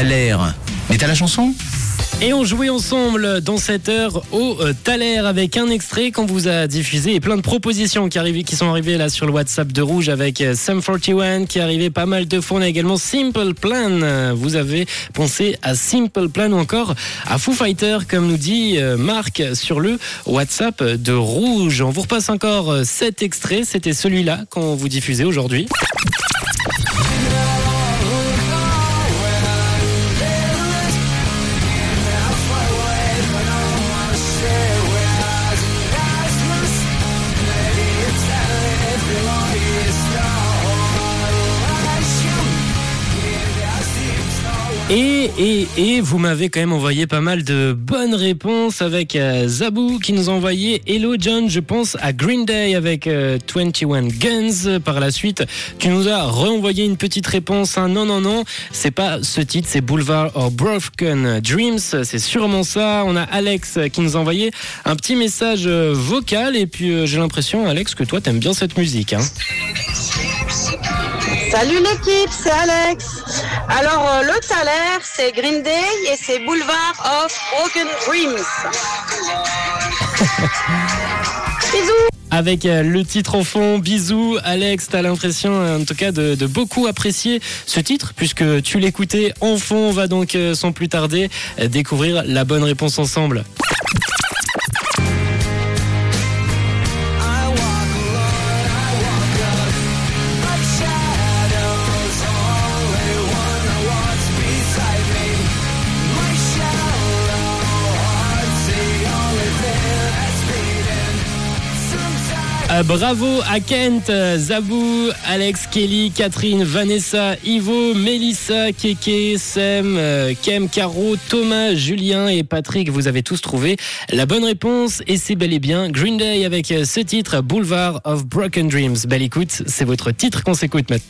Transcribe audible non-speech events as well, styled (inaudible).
L'air. Mais t'as la chanson? Et on jouait ensemble dans cette heure au euh, Thaler avec un extrait qu'on vous a diffusé et plein de propositions qui, sont arrivées là sur le WhatsApp de Rouge avec euh, Sam 41 qui est arrivé pas mal de fois. On a également Simple Plan. Vous avez pensé à Simple Plan ou encore à Foo Fighter comme nous dit euh, Marc sur le WhatsApp de Rouge. On vous repasse encore cet extrait. C'était celui-là qu'on vous diffusait aujourd'hui. Et, et, et vous m'avez quand même envoyé pas mal de bonnes réponses avec euh, Zabou qui nous a envoyé Hello John, je pense à Green Day avec euh, 21 Guns. Par la suite, tu nous as renvoyé une petite réponse. hein. Non, non, non, c'est pas ce titre, c'est Boulevard of Broken Dreams. C'est sûrement ça. On a Alex qui nous a envoyé un petit message euh, vocal. Et puis euh, j'ai l'impression, Alex, que toi t'aimes bien cette musique. Hein. Salut l'équipe, c'est Alex. Alors euh, le Thaler, c'est Green Day et c'est Boulevard of Broken Dreams. (laughs) Bisous. Avec euh, le titre en fond, bisous Alex, t'as l'impression euh, en tout cas de, de beaucoup apprécier ce titre puisque tu l'écoutais en fond. On va donc sans plus tarder découvrir la bonne réponse ensemble. Euh, bravo à Kent, Zabou, Alex, Kelly, Catherine, Vanessa, Ivo, Melissa, Keke, Sem, euh, Kem, Caro, Thomas, Julien et Patrick. Vous avez tous trouvé la bonne réponse et c'est bel et bien Green Day avec euh, ce titre Boulevard of Broken Dreams. Belle écoute, c'est votre titre qu'on s'écoute maintenant.